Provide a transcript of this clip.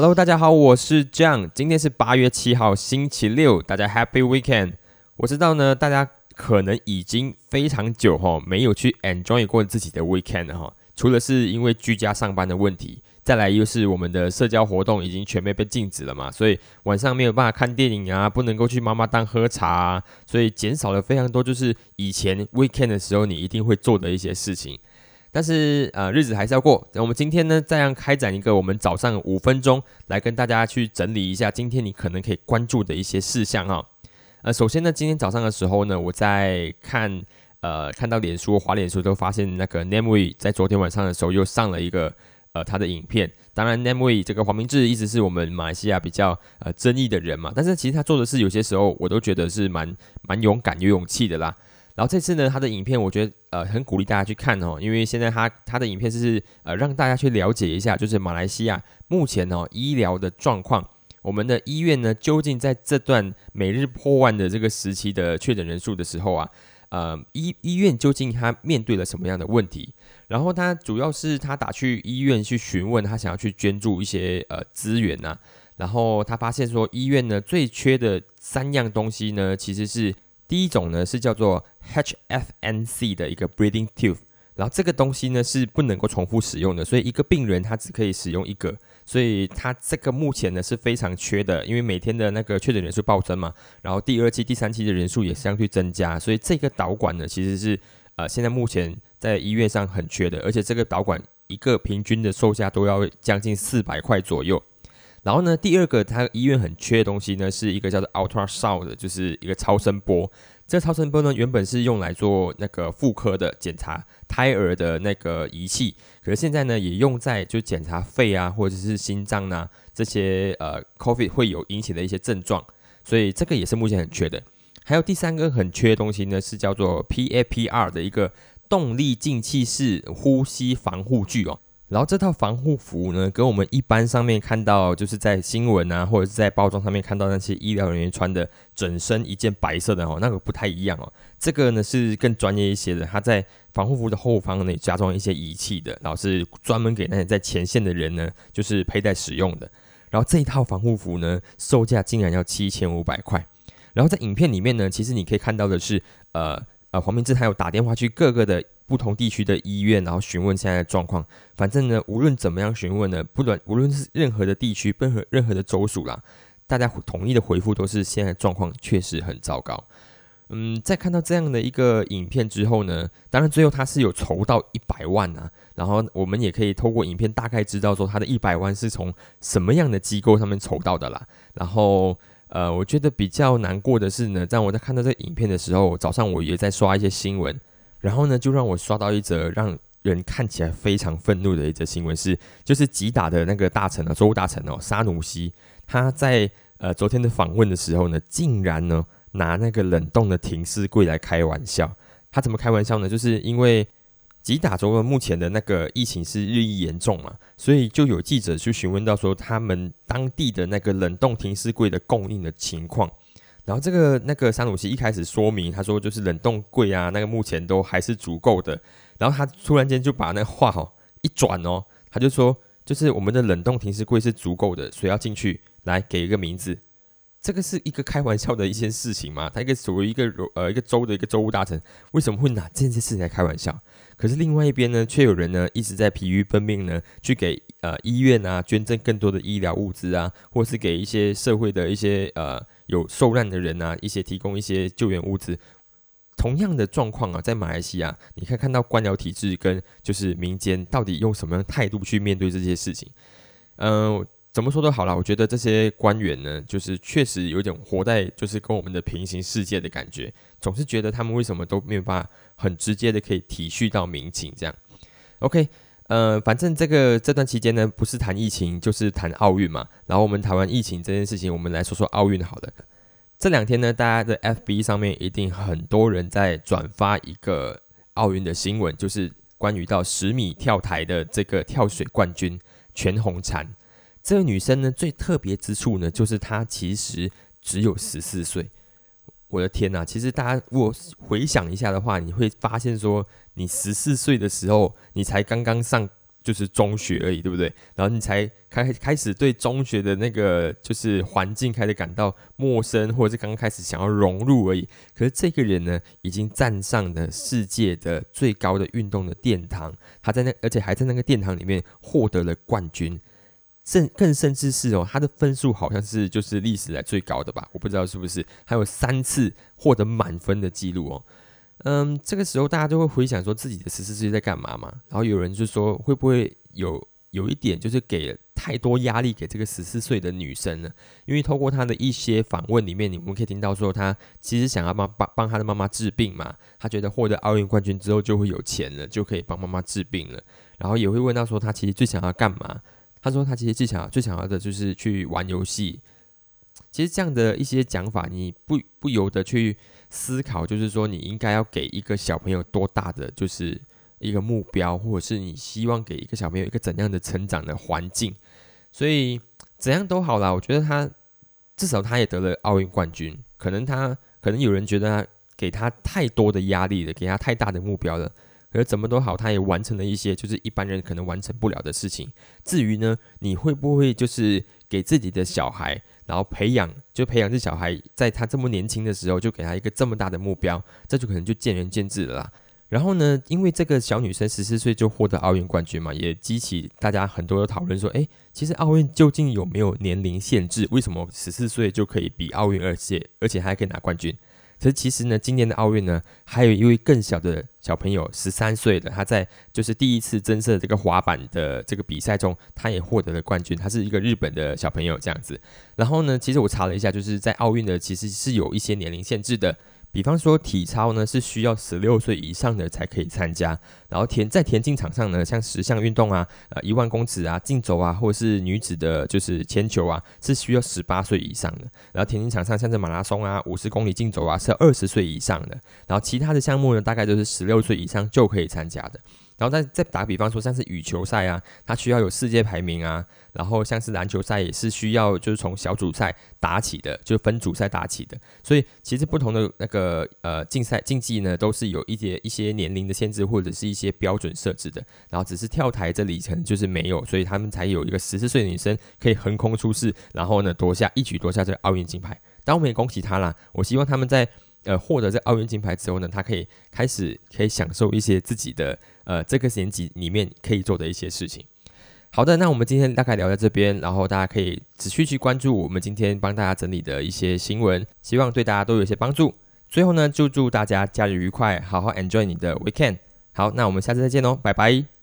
Hello，大家好，我是 John，今天是八月七号，星期六，大家 Happy Weekend。我知道呢，大家可能已经非常久哈没有去 enjoy 过自己的 weekend 了哈，除了是因为居家上班的问题，再来又是我们的社交活动已经全面被禁止了嘛，所以晚上没有办法看电影啊，不能够去妈妈档喝茶，啊，所以减少了非常多，就是以前 weekend 的时候你一定会做的一些事情。但是呃，日子还是要过。那我们今天呢，再样开展一个我们早上五分钟，来跟大家去整理一下今天你可能可以关注的一些事项哈。呃，首先呢，今天早上的时候呢，我在看呃看到脸书、滑脸书都发现那个 Nameway 在昨天晚上的时候又上了一个呃他的影片。当然，Nameway 这个黄明志一直是我们马来西亚比较呃争议的人嘛，但是其实他做的事有些时候我都觉得是蛮蛮勇敢、有勇气的啦。然后这次呢，他的影片我觉得呃很鼓励大家去看哦，因为现在他他的影片是呃让大家去了解一下，就是马来西亚目前哦医疗的状况，我们的医院呢究竟在这段每日破万的这个时期的确诊人数的时候啊，呃医医院究竟他面对了什么样的问题？然后他主要是他打去医院去询问，他想要去捐助一些呃资源呐，然后他发现说医院呢最缺的三样东西呢其实是。第一种呢是叫做 HFNC 的一个 breathing tube，然后这个东西呢是不能够重复使用的，所以一个病人他只可以使用一个，所以他这个目前呢是非常缺的，因为每天的那个确诊人数暴增嘛，然后第二期、第三期的人数也相对增加，所以这个导管呢其实是呃现在目前在医院上很缺的，而且这个导管一个平均的售价都要将近四百块左右。然后呢，第二个他医院很缺的东西呢，是一个叫做 ultrasound，的就是一个超声波。这超声波呢，原本是用来做那个妇科的检查胎儿的那个仪器，可是现在呢，也用在就检查肺啊，或者是心脏啊这些呃 COVID 会有引起的一些症状，所以这个也是目前很缺的。还有第三个很缺的东西呢，是叫做 PAPR 的一个动力进气式呼吸防护具哦。然后这套防护服呢，跟我们一般上面看到，就是在新闻啊，或者是在包装上面看到那些医疗人员穿的整身一件白色的哦，那个不太一样哦。这个呢是更专业一些的，它在防护服的后方呢加装一些仪器的，然后是专门给那些在前线的人呢，就是佩戴使用的。然后这一套防护服呢，售价竟然要七千五百块。然后在影片里面呢，其实你可以看到的是，呃呃，黄明志还有打电话去各个的。不同地区的医院，然后询问现在的状况。反正呢，无论怎么样询问呢，不论无论是任何的地区，任何任何的州属啦，大家统一的回复都是现在状况确实很糟糕。嗯，在看到这样的一个影片之后呢，当然最后他是有筹到一百万啊。然后我们也可以透过影片大概知道说他的一百万是从什么样的机构上面筹到的啦。然后呃，我觉得比较难过的是呢，在我在看到这个影片的时候，早上我也在刷一些新闻。然后呢，就让我刷到一则让人看起来非常愤怒的一则新闻，是就是吉打的那个大臣啊，州务大臣哦，沙努西，他在呃昨天的访问的时候呢，竟然呢拿那个冷冻的停尸柜来开玩笑。他怎么开玩笑呢？就是因为吉打州的目前的那个疫情是日益严重嘛，所以就有记者去询问到说他们当地的那个冷冻停尸柜的供应的情况。然后这个那个沙鲁西一开始说明，他说就是冷冻柜啊，那个目前都还是足够的。然后他突然间就把那话哈一转哦，他就说就是我们的冷冻停尸柜是足够的，谁要进去来给一个名字。这个是一个开玩笑的一件事情嘛？他一个作为一个呃一个州的一个州务大臣，为什么会拿这件事情来开玩笑？可是另外一边呢，却有人呢一直在疲于奔命呢，去给呃医院啊捐赠更多的医疗物资啊，或是给一些社会的一些呃有受难的人啊一些提供一些救援物资。同样的状况啊，在马来西亚，你可以看到官僚体制跟就是民间到底用什么样态度去面对这些事情，嗯。怎么说都好了，我觉得这些官员呢，就是确实有点活在就是跟我们的平行世界的感觉，总是觉得他们为什么都没有办法很直接的可以体恤到民情这样。OK，呃，反正这个这段期间呢，不是谈疫情就是谈奥运嘛，然后我们谈完疫情这件事情，我们来说说奥运好了。这两天呢，大家的 FB 上面一定很多人在转发一个奥运的新闻，就是关于到十米跳台的这个跳水冠军全红婵。这个女生呢，最特别之处呢，就是她其实只有十四岁。我的天呐！其实大家如果回想一下的话，你会发现说，你十四岁的时候，你才刚刚上就是中学而已，对不对？然后你才开开始对中学的那个就是环境开始感到陌生，或者是刚刚开始想要融入而已。可是这个人呢，已经站上了世界的最高的运动的殿堂，他在那，而且还在那个殿堂里面获得了冠军，甚更甚至是哦，他的分数好像是就是历史来最高的吧？我不知道是不是，还有三次获得满分的记录哦。嗯，这个时候大家就会回想说自己的十四岁在干嘛嘛？然后有人就说会不会有有一点就是给太多压力给这个十四岁的女生呢？因为透过她的一些访问里面，你们可以听到说她其实想要帮帮帮她的妈妈治病嘛。她觉得获得奥运冠军之后就会有钱了，就可以帮妈妈治病了。然后也会问到说她其实最想要干嘛？他说他其实最想要最想要的就是去玩游戏。其实这样的一些讲法，你不不由得去。思考就是说，你应该要给一个小朋友多大的就是一个目标，或者是你希望给一个小朋友一个怎样的成长的环境。所以怎样都好啦，我觉得他至少他也得了奥运冠军。可能他可能有人觉得他给他太多的压力了，给他太大的目标了。可怎么都好，他也完成了一些就是一般人可能完成不了的事情。至于呢，你会不会就是给自己的小孩？然后培养，就培养这小孩，在他这么年轻的时候，就给他一个这么大的目标，这就可能就见仁见智了啦。然后呢，因为这个小女生十四岁就获得奥运冠军嘛，也激起大家很多的讨论，说，诶，其实奥运究竟有没有年龄限制？为什么十四岁就可以比奥运而且而且还可以拿冠军？可是其实呢，今年的奥运呢，还有一位更小的小朋友，十三岁的，他在就是第一次增设这个滑板的这个比赛中，他也获得了冠军。他是一个日本的小朋友这样子。然后呢，其实我查了一下，就是在奥运的其实是有一些年龄限制的。比方说体操呢是需要十六岁以上的才可以参加，然后田在田径场上呢，像十项运动啊，呃一万公尺啊，竞走啊，或者是女子的就是铅球啊，是需要十八岁以上的。然后田径场上像这马拉松啊，五十公里竞走啊，是二十岁以上的。然后其他的项目呢，大概都是十六岁以上就可以参加的。然后再再打比方说，像是羽球赛啊，它需要有世界排名啊。然后像是篮球赛也是需要就是从小组赛打起的，就分组赛打起的。所以其实不同的那个呃竞赛竞技呢，都是有一些一些年龄的限制或者是一些标准设置的。然后只是跳台这里程就是没有，所以他们才有一个十四岁的女生可以横空出世，然后呢夺下一举夺下这个奥运金牌。当然我们也恭喜她啦！我希望他们在呃获得这奥运金牌之后呢，他可以开始可以享受一些自己的。呃，这个年纪里面可以做的一些事情。好的，那我们今天大概聊到这边，然后大家可以持续去关注我们今天帮大家整理的一些新闻，希望对大家都有些帮助。最后呢，就祝大家假日愉快，好好 enjoy 你的 weekend。好，那我们下次再见喽，拜拜。